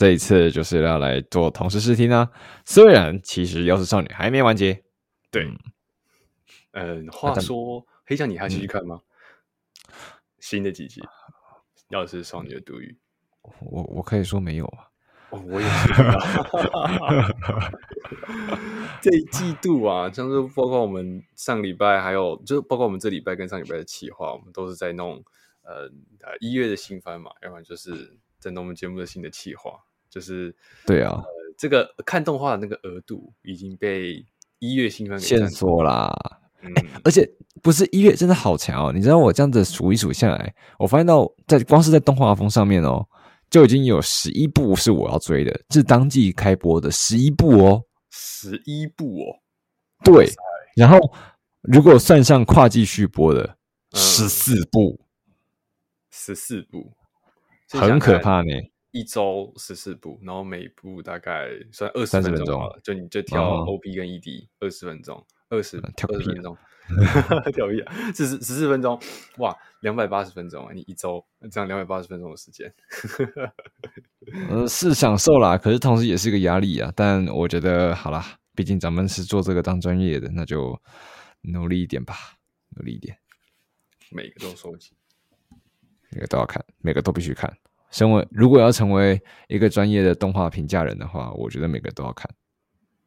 这一次就是要来做同时试听啊。虽然其实《药师少女》还没完结，对，嗯，呃、话说黑酱，你还继续看吗？嗯、新的几集《药师少女的独语》，我我可以说没有啊。哦，我也是。这一季度啊，像是包括我们上礼拜，还有就包括我们这礼拜跟上礼拜的企划，我们都是在弄呃一月的新番嘛，要不然就是在弄我们节目的新的企划，就是对啊、呃，这个看动画的那个额度已经被一月新番给限缩啦。嗯、欸，而且不是一月真的好强哦，你知道我这样子数一数下来，我发现到在光是在动画风上面哦。就已经有十一部是我要追的，是当季开播的十一部哦，十一部哦，对。然后如果算上跨季续播的十四部，十四部，很可怕呢。一周十四部，然后每部大概算二十分钟好了，就你就跳 OP 跟 ED 二十分钟，二十二十分钟。跳一啊，十四十四分钟，哇，两百八十分钟啊！你一周这样两百八十分钟的时间，呃，是享受啦，可是同时也是一个压力啊。但我觉得好啦，毕竟咱们是做这个当专业的，那就努力一点吧，努力一点，每个都收集，每个都要看，每个都必须看。身为如果要成为一个专业的动画评价人的话，我觉得每个都要看。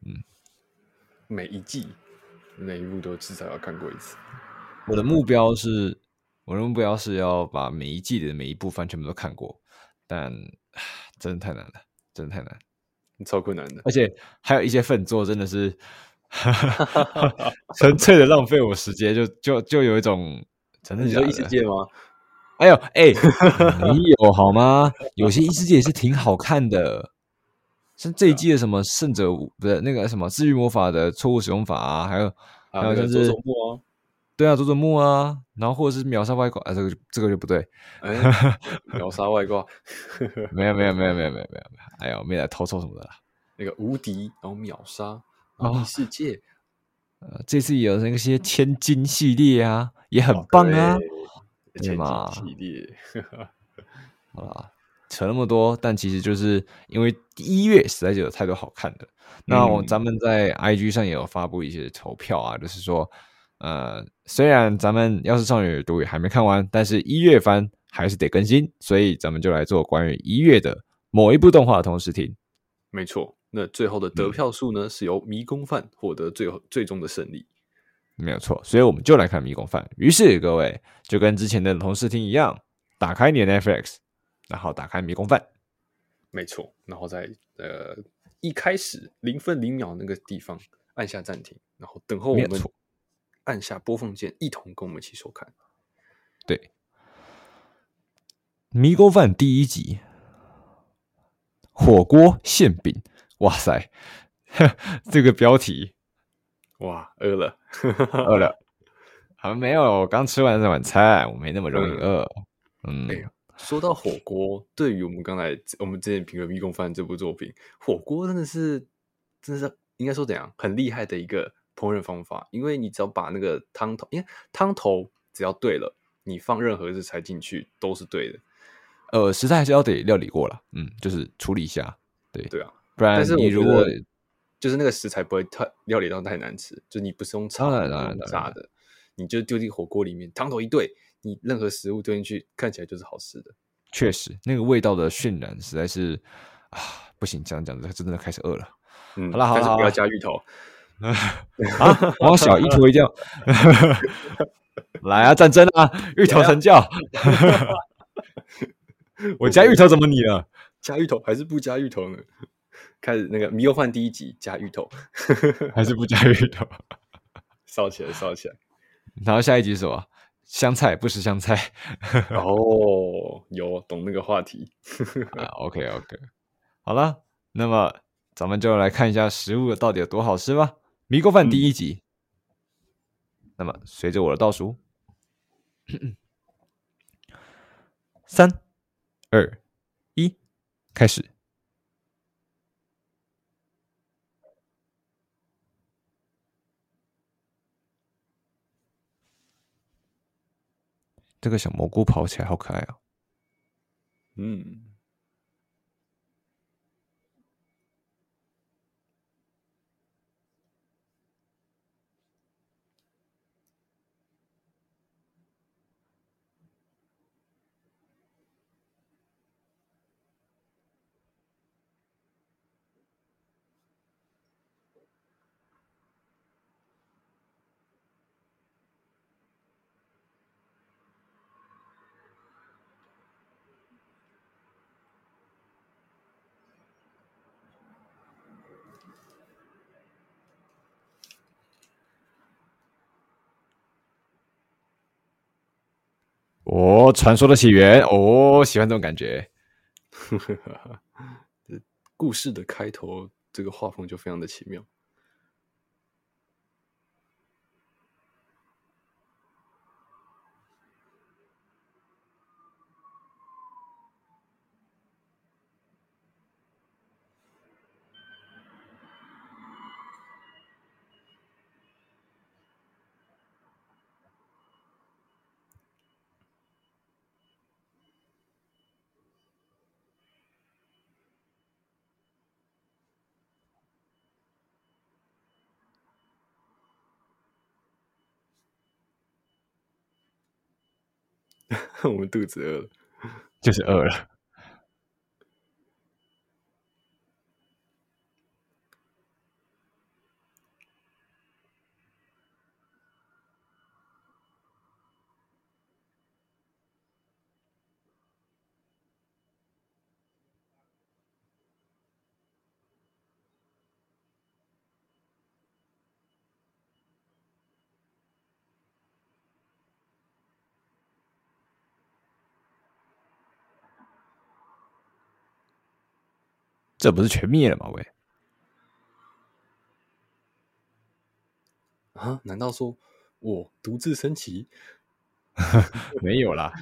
嗯，每一季。每一部都至少要看过一次。我的目标是，我的目标是要把每一季的每一部番全部都看过，但 真的太难了，真的太难，超困难的。而且还有一些粪作真的是 纯粹的浪费我时间，就就就有一种真的你说？异世界吗？哎呦，哎、欸，没有好吗？有些异世界也是挺好看的。像这一季的什么圣者不是那个什么治愈魔法的错误使用法啊，还有还有就是佐佐木啊，对啊佐佐木啊，然后或者是秒杀外挂啊，这个这个就不对，秒杀外挂，没有没有没有没有没有没有没有，哎呦没来偷臭什么的啦，那个无敌然后秒杀异世界，呃这次也有那些千金系列啊，也很棒啊，千金系列，好吧。扯那么多，但其实就是因为一月实在是有太多好看的。那我咱们在 IG 上也有发布一些投票啊，就是说，呃，虽然咱们《要是少女的独语》还没看完，但是一月番还是得更新，所以咱们就来做关于一月的某一部动画的同时听。没错，那最后的得票数呢，是由迷宫饭获得最后最终的胜利。没有错，所以我们就来看迷宫饭。于是各位就跟之前的同事听一样，打开你的 Netflix。然后打开迷宫饭，没错。然后在呃一开始零分零秒那个地方按下暂停，然后等候我们按下播放键，一同跟我们一起收看。对，迷宫饭第一集，火锅馅饼，哇塞，这个标题，哇，饿了，饿了。好，没有，我刚吃完这晚餐，我没那么容易饿。嗯。嗯说到火锅，对于我们刚才我们之前评论《迷宫饭》这部作品，火锅真的是，真的是应该说怎样很厉害的一个烹饪方法，因为你只要把那个汤头，因为汤头只要对了，你放任何食材进去都是对的。呃，食材还是要得料理过了，嗯，就是处理一下，对对啊，不然你如果就是那个食材不会太料理到太难吃，就你不是用炒的、炸的，你就丢进火锅里面，汤头一对。你任何食物丢进去，看起来就是好吃的。确实，那个味道的渲染实在是啊，不行，这样讲着真的开始饿了。嗯，好了好了，不要加芋头 啊！往小一坨一掉。来啊，战争啊！芋头成教。我加芋头怎么你了？加芋头还是不加芋头呢？开始那个迷宫饭第一集加芋头，还是不加芋头？烧起来，烧起来。然后下一集是什么？香菜不吃香菜 哦，有懂那个话题啊？OK OK，好了，那么咱们就来看一下食物到底有多好吃吧。迷宫饭第一集，嗯、那么随着我的倒数，三、二、一，开始。这个小蘑菇跑起来好可爱啊！嗯，哦，传说的起源哦，喜欢这种感觉。故事的开头，这个画风就非常的奇妙。我们肚子饿了，就是饿了。这不是全灭了吗？喂，啊？难道说我独自升旗？没有啦。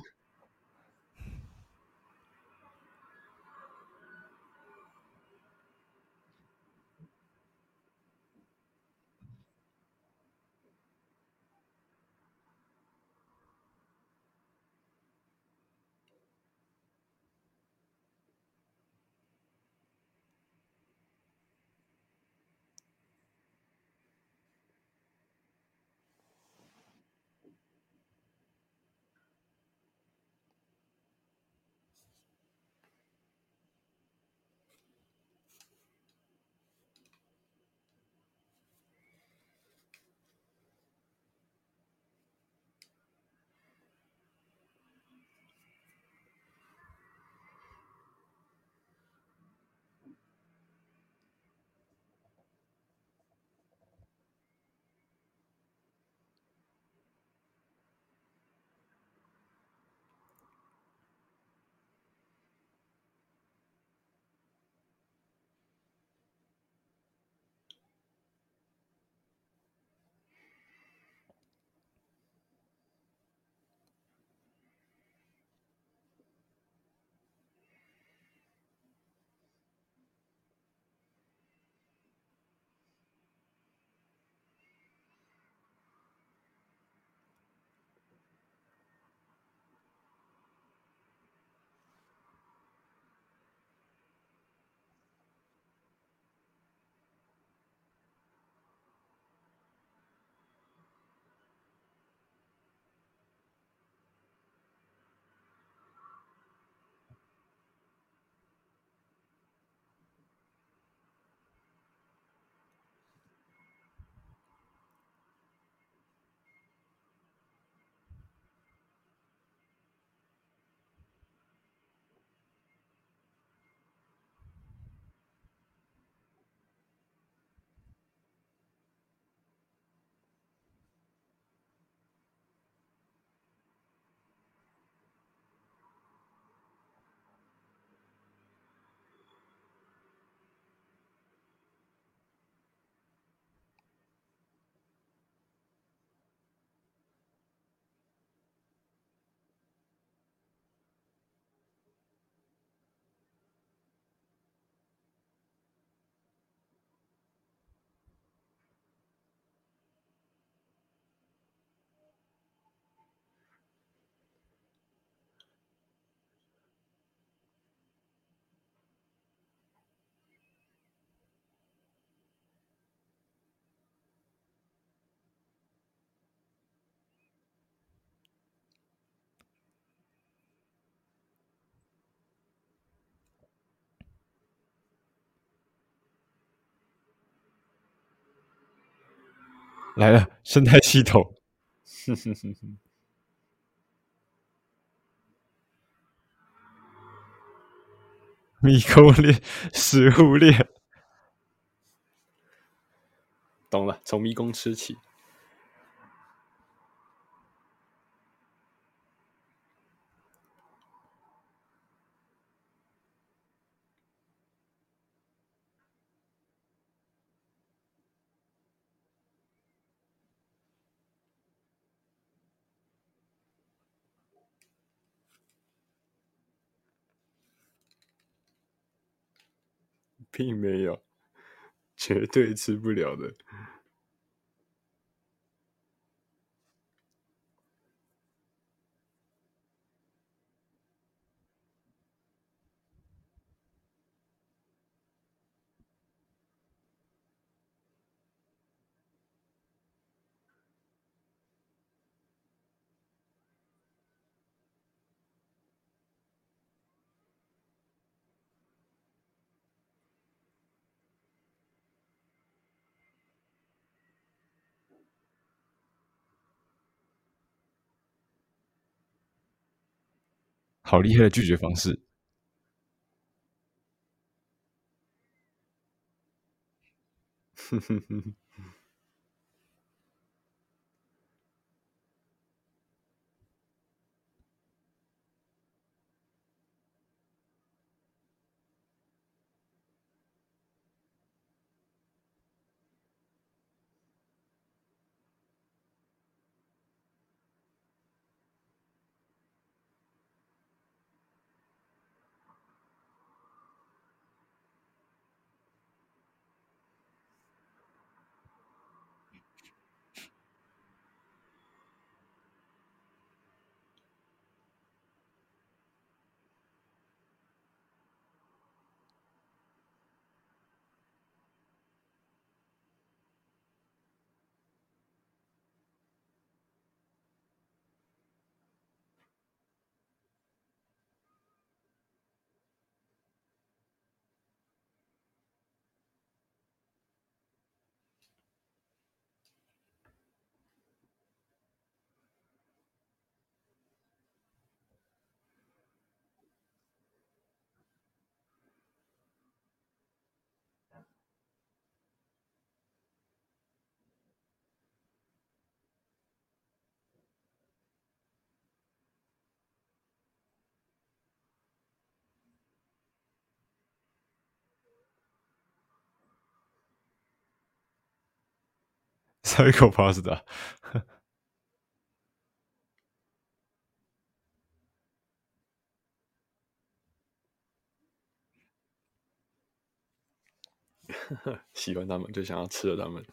来了，生态系统。迷宫链、食物链，懂了，从迷宫吃起。并没有，绝对吃不了的。好厉害的拒绝方式！哼哼哼。太可怕了喜欢他们就想要吃了他们。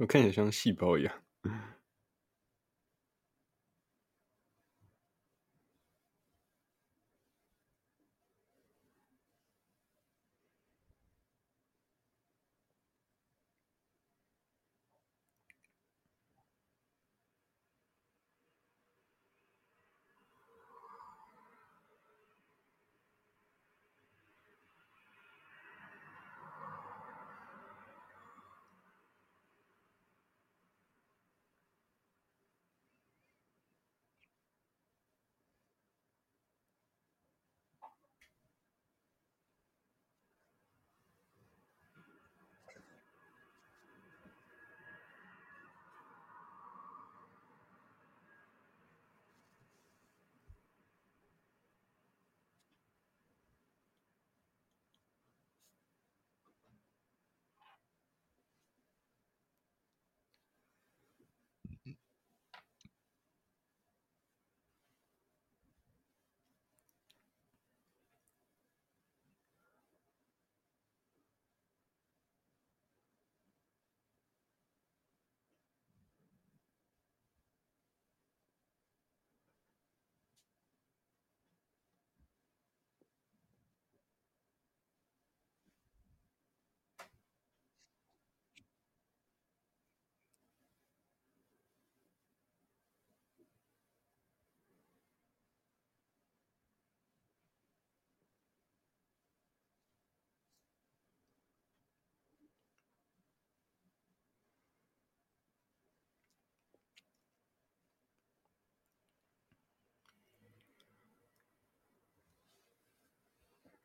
我看起来像细胞一样。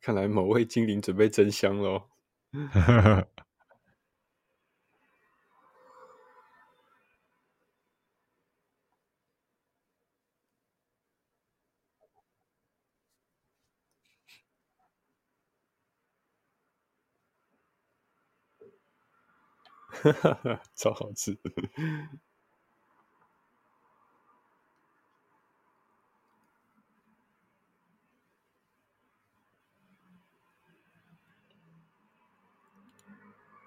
看来某位精灵准备真香喽！哈哈哈，超好吃！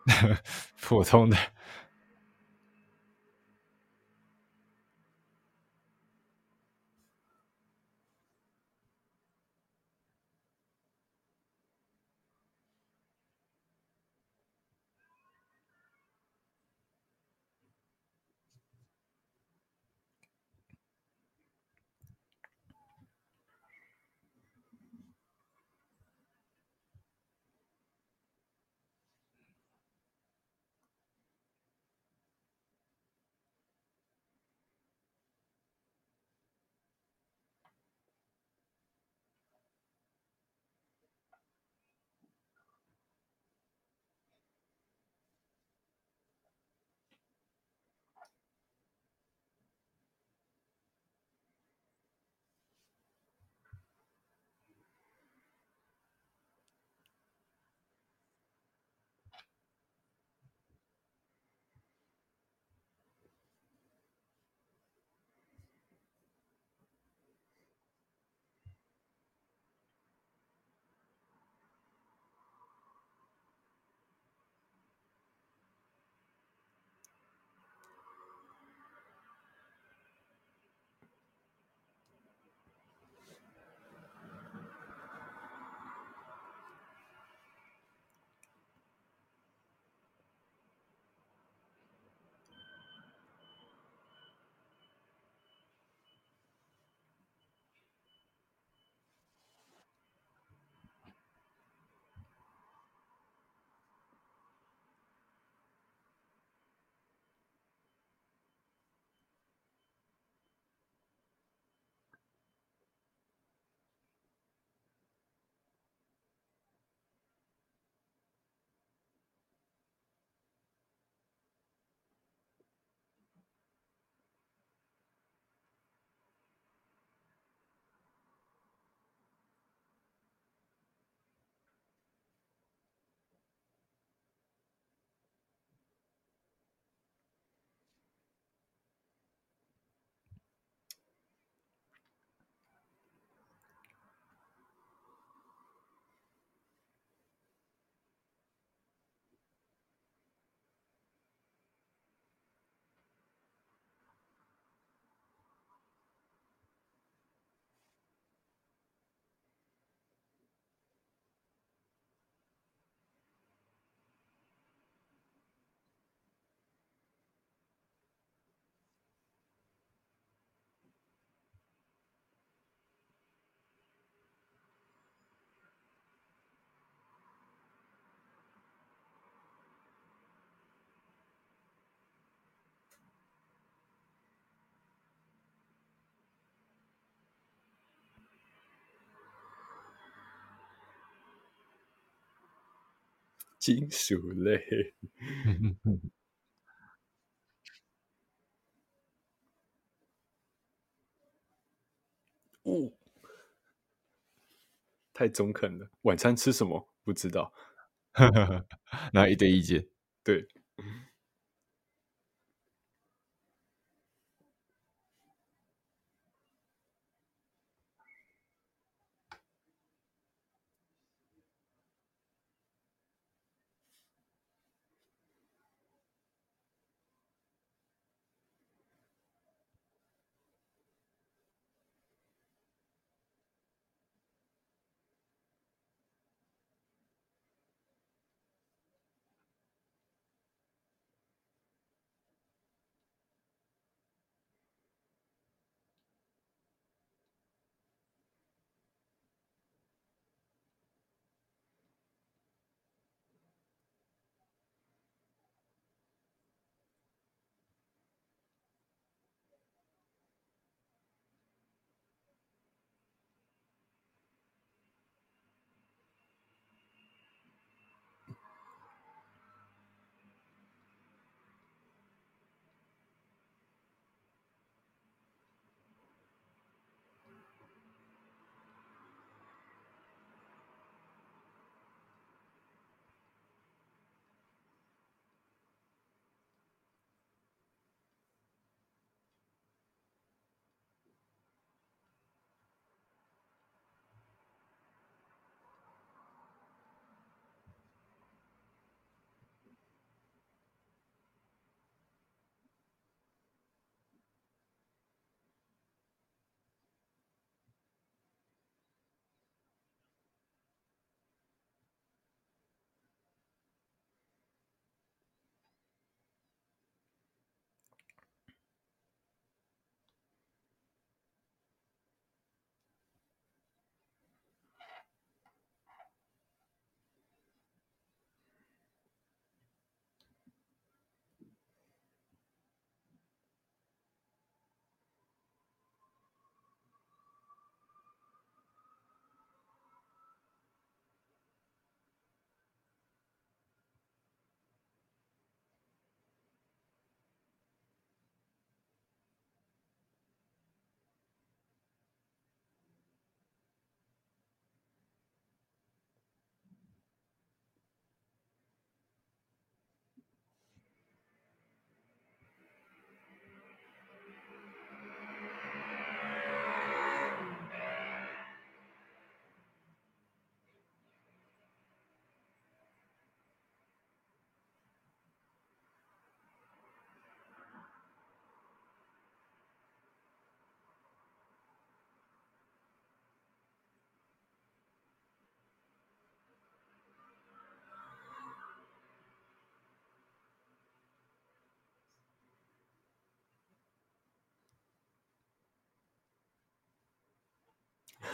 普通的。金属类。哦，太中肯了。晚餐吃什么？不知道。那一堆意见。对。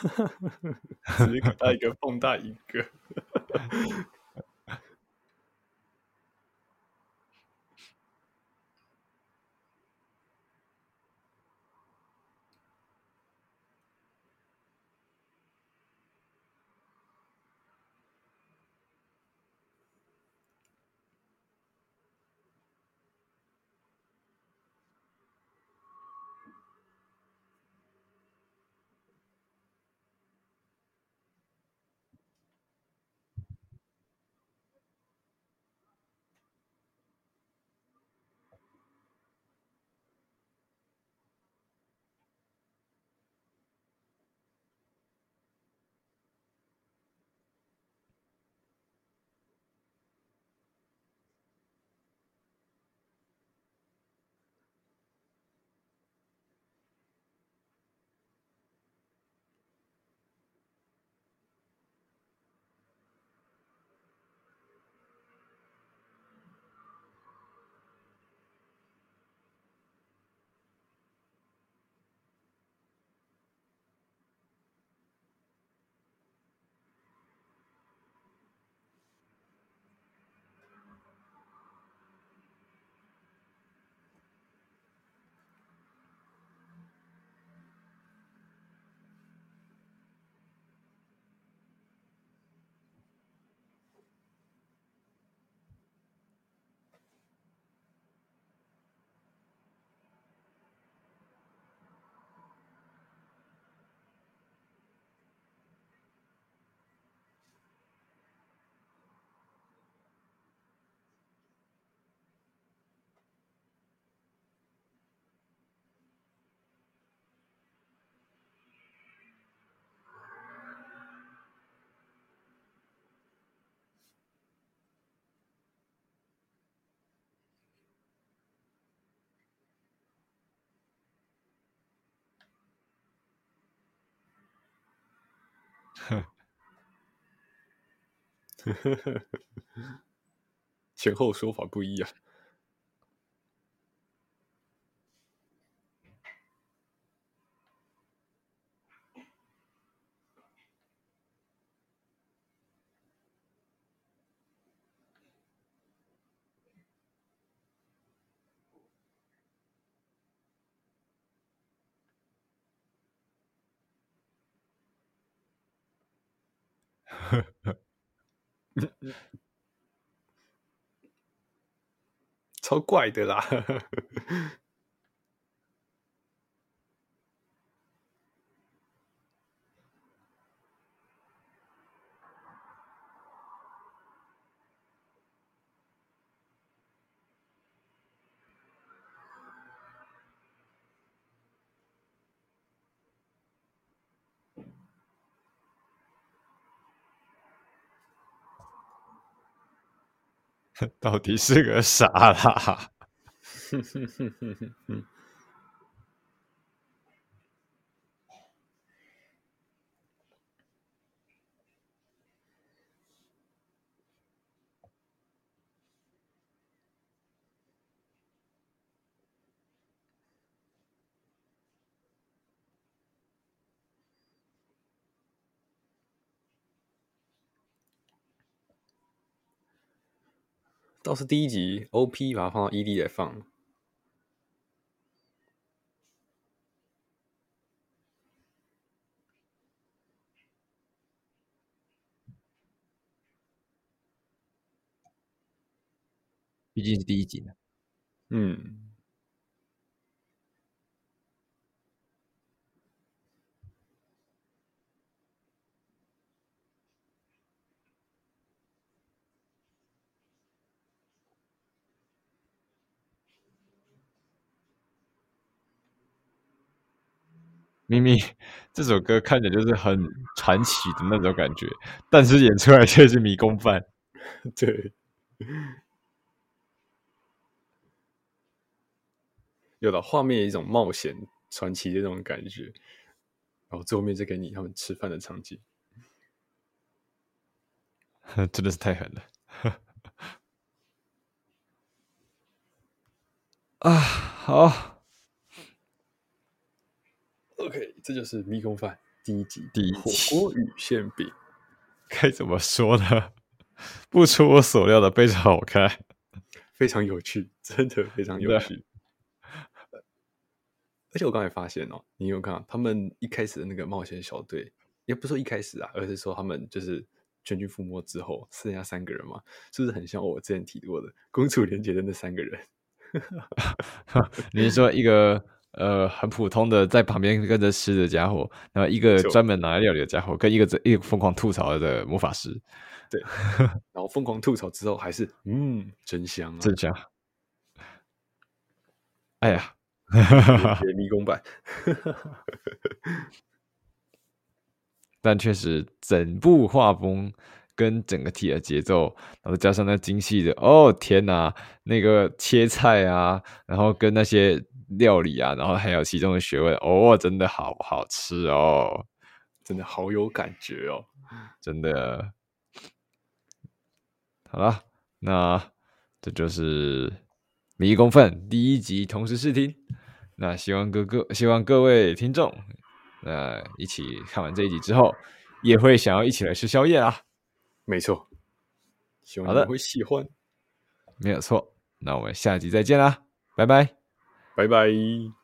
只给他一个放大一个。前后说法不一啊。超怪的啦！到底是个啥啦？倒是第一集，OP 把它放到 ED 来放，毕竟是第一集呢。嗯。明明这首歌看着就是很传奇的那种感觉，但是演出来却是迷宫饭。对，有了画面一种冒险传奇的那种感觉，然后最后面再给你他们吃饭的场景，真的是太狠了。啊，好。OK，这就是迷宫饭第一集，第一集火锅与馅饼，该怎么说呢？不出我所料的非常好看，非常有趣，真的非常有趣。而且我刚才发现哦，你有看到他们一开始的那个冒险小队，也不是说一开始啊，而是说他们就是全军覆没之后剩下三个人嘛，是不是很像我之前提过的公主连结的那三个人？你是说一个？呃，很普通的在旁边跟着吃的家伙，然后一个专门拿来料理的家伙，跟一个一个疯狂吐槽的魔法师，对，然后疯狂吐槽之后还是嗯，真香啊，真香。哎呀，迷宫版，但确实整部画风跟整个体的节奏，然后加上那精细的，哦天哪，那个切菜啊，然后跟那些。料理啊，然后还有其中的学问哦，真的好好吃哦，真的好有感觉哦，真的。好了，那这就是《迷宫饭》第一集同时试听。那希望各个希望各位听众，呃，一起看完这一集之后，也会想要一起来吃宵夜啊。没错，希望你们会喜欢。没有错，那我们下集再见啦，拜拜。拜拜。